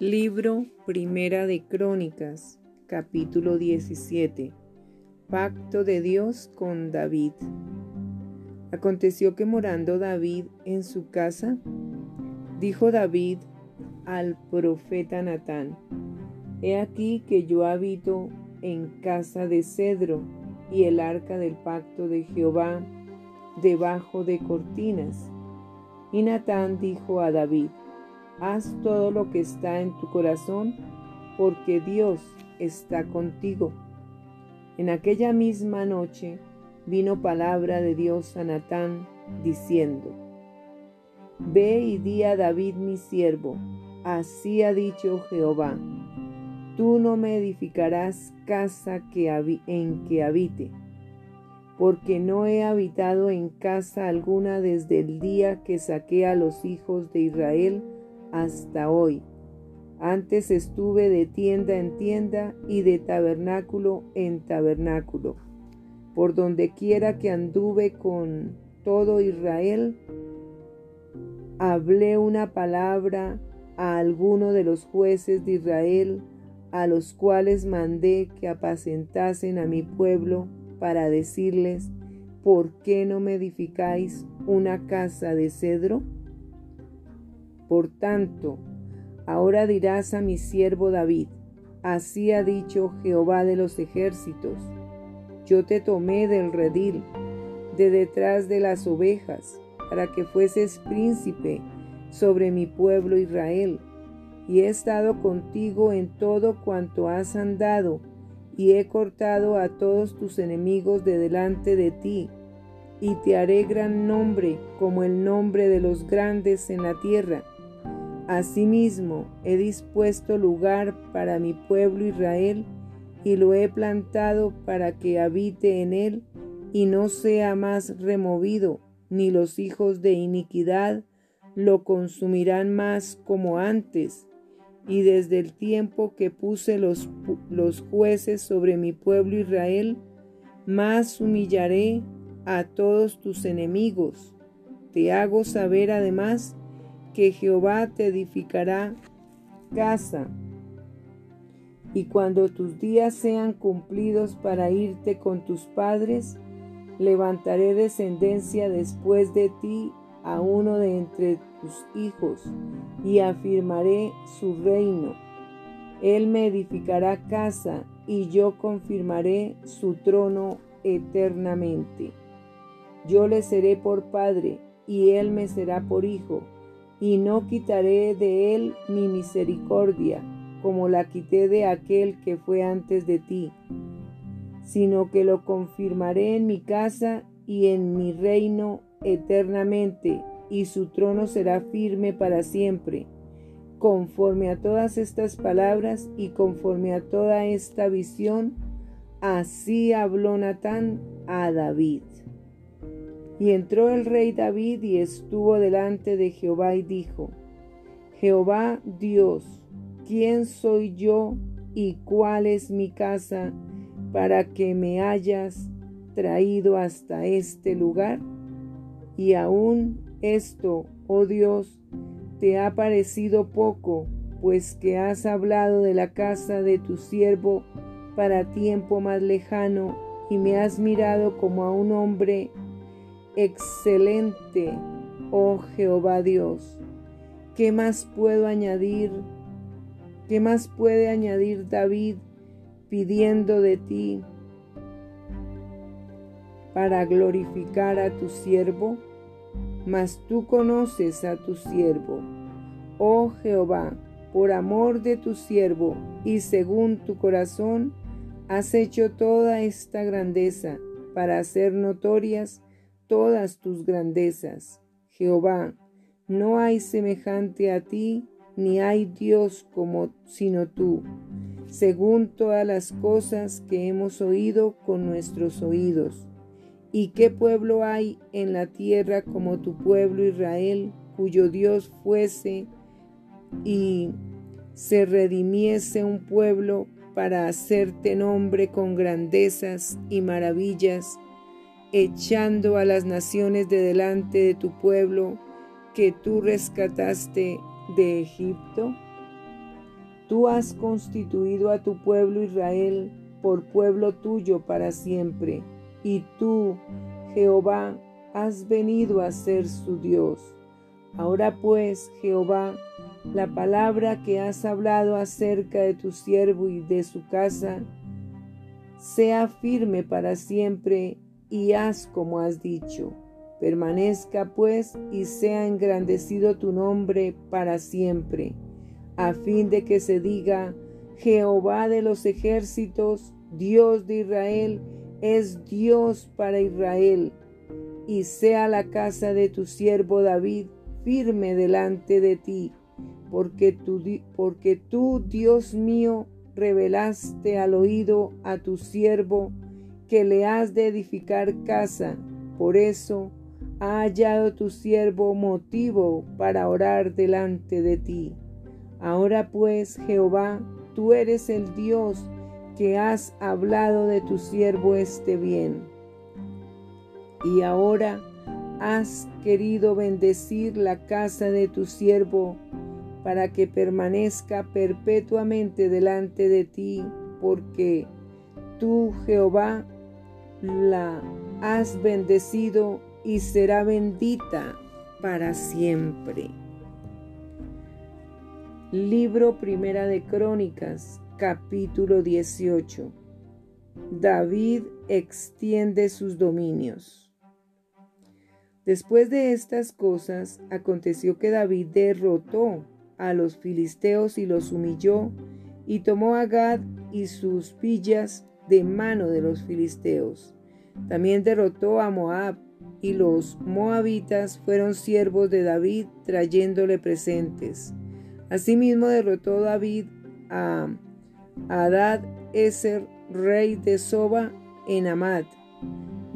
Libro Primera de Crónicas, capítulo 17. Pacto de Dios con David. Aconteció que morando David en su casa, dijo David al profeta Natán, He aquí que yo habito en casa de cedro y el arca del pacto de Jehová debajo de cortinas. Y Natán dijo a David, haz todo lo que está en tu corazón, porque Dios está contigo. En aquella misma noche vino palabra de Dios a Natán, diciendo, Ve y di a David mi siervo, así ha dicho Jehová, tú no me edificarás casa en que habite, porque no he habitado en casa alguna desde el día que saqué a los hijos de Israel hasta hoy. Antes estuve de tienda en tienda y de tabernáculo en tabernáculo. Por donde quiera que anduve con todo Israel, hablé una palabra a alguno de los jueces de Israel, a los cuales mandé que apacentasen a mi pueblo para decirles, ¿por qué no me edificáis una casa de cedro? Por tanto, ahora dirás a mi siervo David, así ha dicho Jehová de los ejércitos, yo te tomé del redil, de detrás de las ovejas, para que fueses príncipe sobre mi pueblo Israel, y he estado contigo en todo cuanto has andado, y he cortado a todos tus enemigos de delante de ti, y te haré gran nombre como el nombre de los grandes en la tierra Asimismo, he dispuesto lugar para mi pueblo Israel y lo he plantado para que habite en él y no sea más removido, ni los hijos de iniquidad lo consumirán más como antes. Y desde el tiempo que puse los, jueces sobre mi pueblo Israel, más humillaré a todos tus enemigos. Te hago saber además que Jehová te edificará casa. Y cuando tus días sean cumplidos para irte con tus padres, levantaré descendencia después de ti a uno de entre tus hijos, y afirmaré su reino. Él me edificará casa, y yo confirmaré su trono eternamente. Yo le seré por padre, y él me será por hijo y no quitaré de él mi misericordia, como la quité de aquel que fue antes de ti, sino que lo confirmaré en mi casa y en mi reino eternamente, y su trono será firme para siempre. Conforme a todas estas palabras y conforme a toda esta visión, así habló Natán a David. Y entró el rey David y estuvo delante de Jehová y dijo, Jehová Dios, ¿quién soy yo y cuál es mi casa para que me hayas traído hasta este lugar? Y aún esto, oh Dios, te ha parecido poco, pues que has hablado de la casa de tu siervo para tiempo más lejano y me has mirado como a un hombre excelente, oh Jehová Dios. ¿Qué más puedo añadir? ¿Qué más puede añadir David pidiendo de ti para glorificar a tu siervo? Mas tú conoces a tu siervo, oh Jehová, por amor de tu siervo y según tu corazón, has hecho toda esta grandeza para hacer notorias todas tus grandezas. Jehová, no hay semejante a ti, ni hay Dios como sino tú, según todas las cosas que hemos oído con nuestros oídos. ¿Y qué pueblo hay en la tierra como tu pueblo Israel, cuyo Dios fuese y se redimiese un pueblo para hacerte nombre con grandezas y maravillas? Echando a las naciones de delante de tu pueblo que tú rescataste de Egipto? tú has constituido a tu pueblo Israel por pueblo tuyo para siempre, y tú, Jehová, has venido a ser su Dios. Ahora pues, Jehová, la palabra que has hablado acerca de tu siervo y de su casa, sea firme para siempre y haz como has dicho. Permanezca pues y sea engrandecido tu nombre para siempre, a fin de que se diga, Jehová de los ejércitos, Dios de Israel, es Dios para Israel, y sea la casa de tu siervo David firme delante de ti, porque tú, Dios mío, revelaste al oído a tu siervo que le has de edificar casa. Por eso ha hallado tu siervo motivo para orar delante de ti. Ahora pues, Jehová, tú eres el Dios que has hablado de tu siervo este bien. Y ahora has querido bendecir la casa de tu siervo para que permanezca perpetuamente delante de ti, porque tú, Jehová, la has bendecido y será bendita para siempre. Libro Primera de Crónicas, capítulo 18. David extiende sus dominios. Después de estas cosas, aconteció que David derrotó a los filisteos y los humilló, y tomó a Gad y sus villas de mano de los filisteos. También derrotó a Moab, y los moabitas fueron siervos de David trayéndole presentes. Asimismo derrotó David a Adad Eser, rey de Soba, en Amad,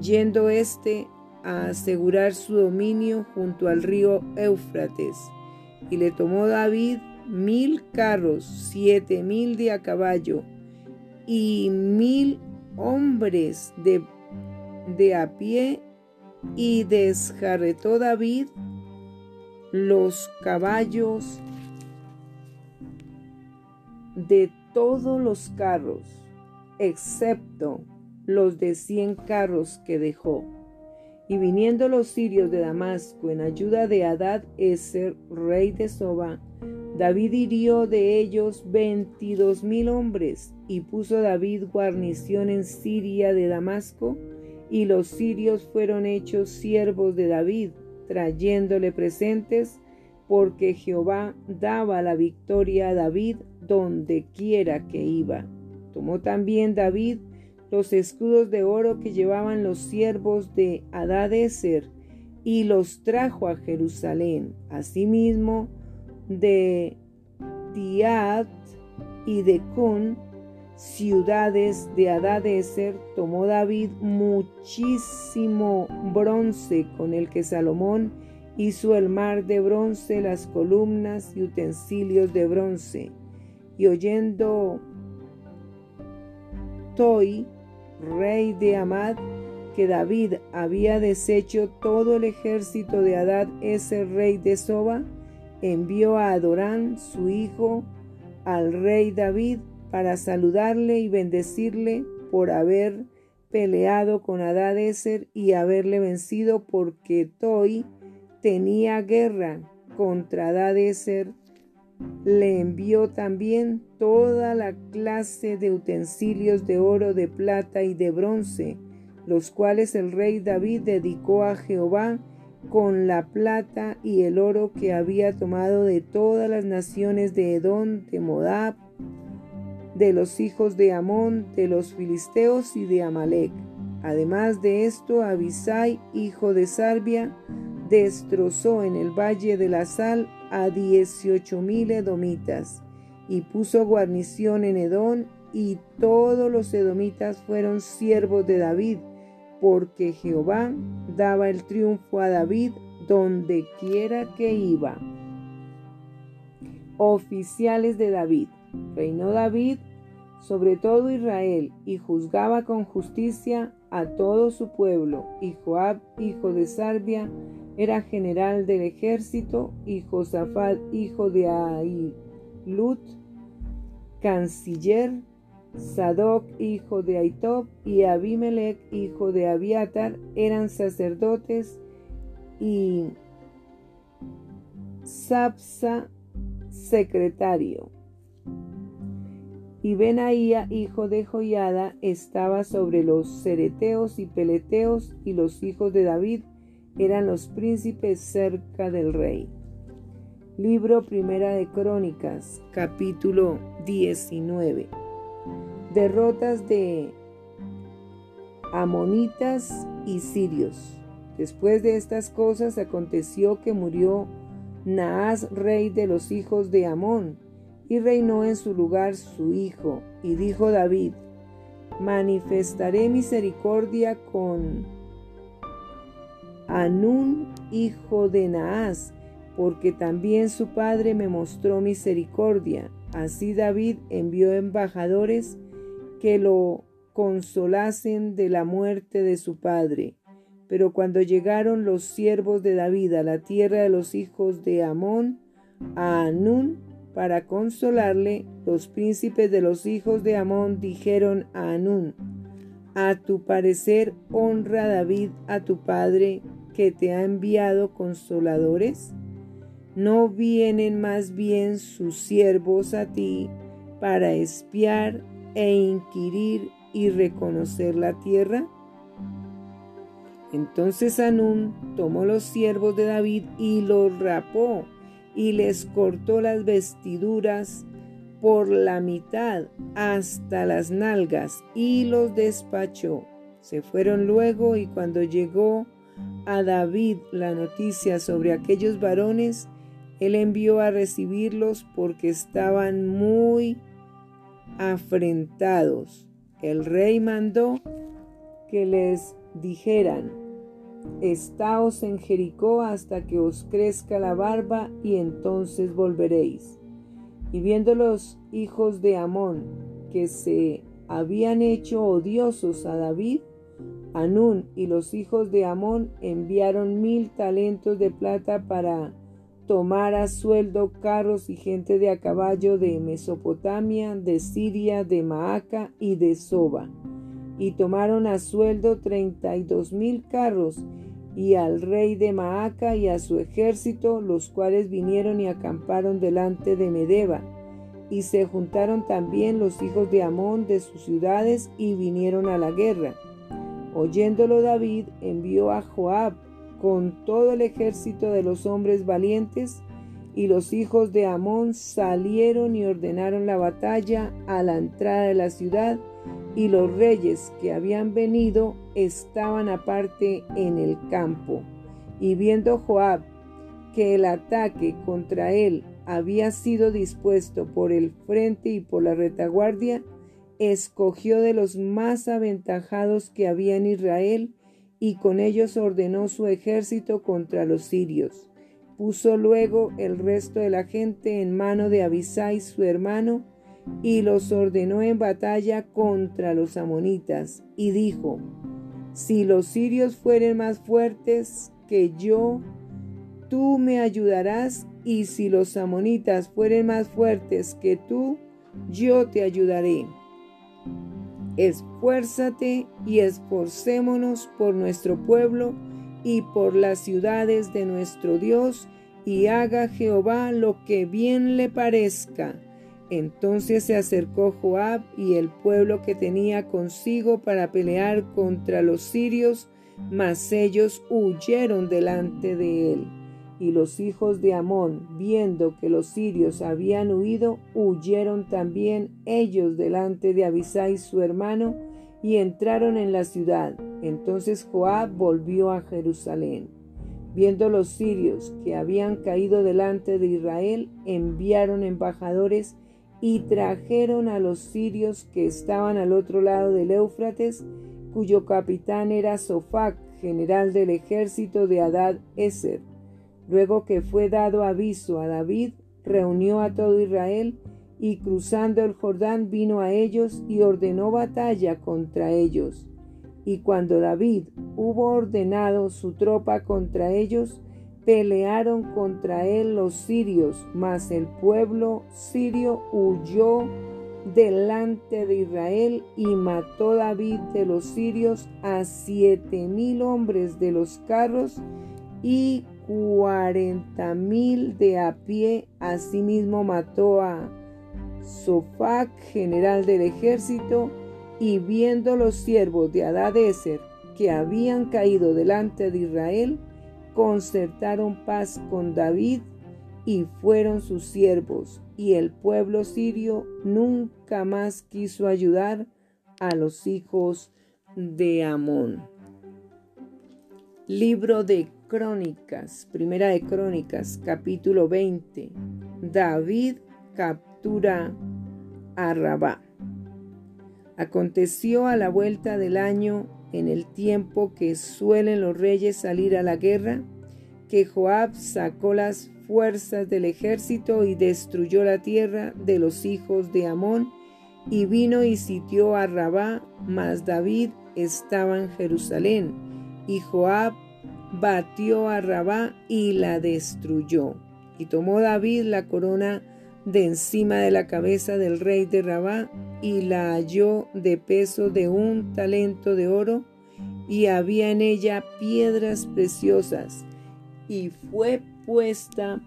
yendo éste a asegurar su dominio junto al río Éufrates. Y le tomó David mil carros, siete mil de a caballo, y mil hombres de, de a pie, y desjarretó David los caballos de todos los carros, excepto los de cien carros que dejó. Y viniendo los sirios de Damasco en ayuda de Adad Eser, rey de Soba, David hirió de ellos veintidós mil hombres, y puso David guarnición en Siria de Damasco, y los sirios fueron hechos siervos de David, trayéndole presentes, porque Jehová daba la victoria a David donde quiera que iba. Tomó también David los escudos de oro que llevaban los siervos de Adadeser y los trajo a Jerusalén. Asimismo, de Tiat y de Kun, ciudades de Adadeser, tomó David muchísimo bronce con el que Salomón hizo el mar de bronce, las columnas y utensilios de bronce. Y oyendo Toi, rey de Amad, que David había deshecho todo el ejército de Adad, ese rey de Soba, envió a Adorán, su hijo, al rey David saludarle y bendecirle por haber peleado con Adad-Eser y haberle vencido porque Toi tenía guerra contra Adad-Eser le envió también toda la clase de utensilios de oro, de plata y de bronce, los cuales el rey David dedicó a Jehová con la plata y el oro que había tomado de todas las naciones de Edom, de Modab, de los hijos de Amón, de los filisteos y de Amalek. Además de esto, Abisai, hijo de Sarbia, destrozó en el valle de la sal a dieciocho mil edomitas y puso guarnición en Edón y todos los edomitas fueron siervos de David, porque Jehová daba el triunfo a David donde quiera que iba. Oficiales de David. Reinó David sobre todo Israel y juzgaba con justicia a todo su pueblo, y Joab, hijo de Sarbia, era general del ejército, y Josafat, hijo de Ailut, canciller, Sadoc, hijo de Aitob, y Abimelech, hijo de Abiatar, eran sacerdotes, y Sapsa, secretario. Y Benaía, hijo de Joiada, estaba sobre los cereteos y peleteos, y los hijos de David eran los príncipes cerca del rey. Libro Primera de Crónicas, capítulo 19. Derrotas de amonitas y sirios. Después de estas cosas aconteció que murió Naas, rey de los hijos de Amón, y reinó en su lugar su hijo. Y dijo David, manifestaré misericordia con Anún, hijo de Naas, porque también su padre me mostró misericordia. Así David envió embajadores que lo consolasen de la muerte de su padre. Pero cuando llegaron los siervos de David a la tierra de los hijos de Amón, a Anún, para consolarle, los príncipes de los hijos de Amón dijeron a Anún, a tu parecer honra David a tu padre que te ha enviado consoladores. ¿No vienen más bien sus siervos a ti para espiar e inquirir y reconocer la tierra? Entonces Anún tomó los siervos de David y los rapó y les cortó las vestiduras por la mitad hasta las nalgas y los despachó. Se fueron luego y cuando llegó a David la noticia sobre aquellos varones, él envió a recibirlos porque estaban muy afrentados. El rey mandó que les dijeran, Estaos en Jericó hasta que os crezca la barba y entonces volveréis. Y viendo los hijos de Amón que se habían hecho odiosos a David, Anún y los hijos de Amón enviaron mil talentos de plata para tomar a sueldo carros y gente de a caballo de Mesopotamia, de Siria, de Maaca y de Soba. Y tomaron a sueldo treinta y dos mil carros y al rey de Maaca y a su ejército, los cuales vinieron y acamparon delante de Medeba. Y se juntaron también los hijos de Amón de sus ciudades y vinieron a la guerra. Oyéndolo David envió a Joab con todo el ejército de los hombres valientes, y los hijos de Amón salieron y ordenaron la batalla a la entrada de la ciudad, y los reyes que habían venido estaban aparte en el campo. Y viendo Joab que el ataque contra él había sido dispuesto por el frente y por la retaguardia, escogió de los más aventajados que había en Israel y con ellos ordenó su ejército contra los sirios. Puso luego el resto de la gente en mano de Abisai su hermano y los ordenó en batalla contra los amonitas y dijo, si los sirios fueren más fuertes que yo, tú me ayudarás y si los amonitas fueren más fuertes que tú, yo te ayudaré. Esfuérzate y esforcémonos por nuestro pueblo y por las ciudades de nuestro Dios, y haga Jehová lo que bien le parezca. Entonces se acercó Joab y el pueblo que tenía consigo para pelear contra los sirios, mas ellos huyeron delante de él. Y los hijos de Amón, viendo que los sirios habían huido, huyeron también ellos delante de Abisai su hermano, y entraron en la ciudad. Entonces Joab volvió a Jerusalén. Viendo los sirios que habían caído delante de Israel, enviaron embajadores y trajeron a los sirios que estaban al otro lado del Éufrates, cuyo capitán era Sofac, general del ejército de Adad Eser Luego que fue dado aviso a David, reunió a todo Israel y cruzando el Jordán vino a ellos y ordenó batalla contra ellos. Y cuando David hubo ordenado su tropa contra ellos, pelearon contra él los sirios, mas el pueblo sirio huyó delante de Israel y mató David de los sirios a siete mil hombres de los carros y cuarenta mil de a pie. Asimismo mató a Sofac, general del ejército, y viendo los siervos de Adadeser que habían caído delante de Israel, concertaron paz con David y fueron sus siervos, y el pueblo sirio nunca más quiso ayudar a los hijos de Amón. Libro de Crónicas, Primera de Crónicas, capítulo 20. David captura a Rabá. Aconteció a la vuelta del año, en el tiempo que suelen los reyes salir a la guerra, que Joab sacó las fuerzas del ejército y destruyó la tierra de los hijos de Amón, y vino y sitió a Rabá, mas David estaba en Jerusalén, y Joab batió a Rabá y la destruyó. Y tomó David la corona de encima de la cabeza del rey de Rabá y la halló de peso de un talento de oro y había en ella piedras preciosas y fue puesta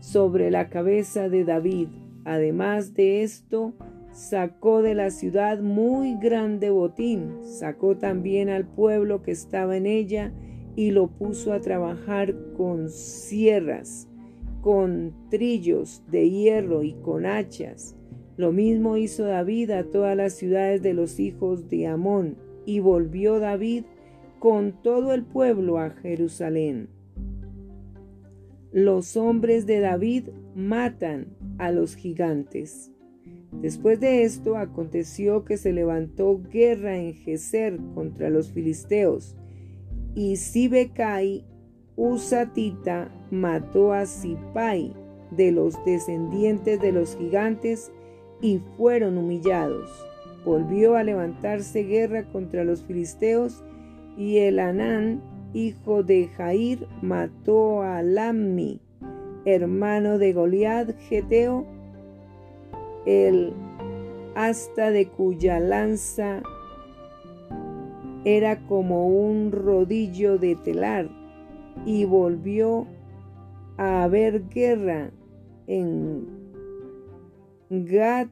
sobre la cabeza de David. Además de esto, sacó de la ciudad muy grande botín, sacó también al pueblo que estaba en ella y lo puso a trabajar con sierras, con trillos de hierro y con hachas. Lo mismo hizo David a todas las ciudades de los hijos de Amón, y volvió David con todo el pueblo a Jerusalén. Los hombres de David matan a los gigantes. Después de esto aconteció que se levantó guerra en Geser contra los filisteos, y Sibecai Usatita mató a Sipai de los descendientes de los gigantes y fueron humillados. Volvió a levantarse guerra contra los filisteos y el Anán, hijo de Jair, mató a Lammi, hermano de Goliad Geteo, el asta de cuya lanza era como un rodillo de telar, y volvió a haber guerra en Gat,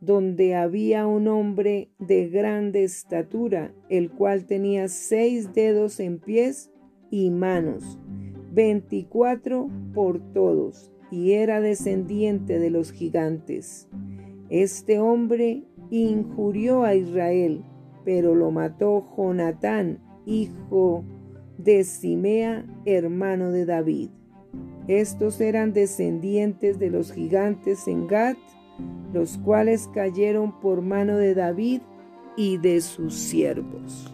donde había un hombre de grande estatura, el cual tenía seis dedos en pies y manos, veinticuatro por todos, y era descendiente de los gigantes. Este hombre injurió a Israel pero lo mató Jonatán, hijo de Simea, hermano de David. Estos eran descendientes de los gigantes en Gat, los cuales cayeron por mano de David y de sus siervos.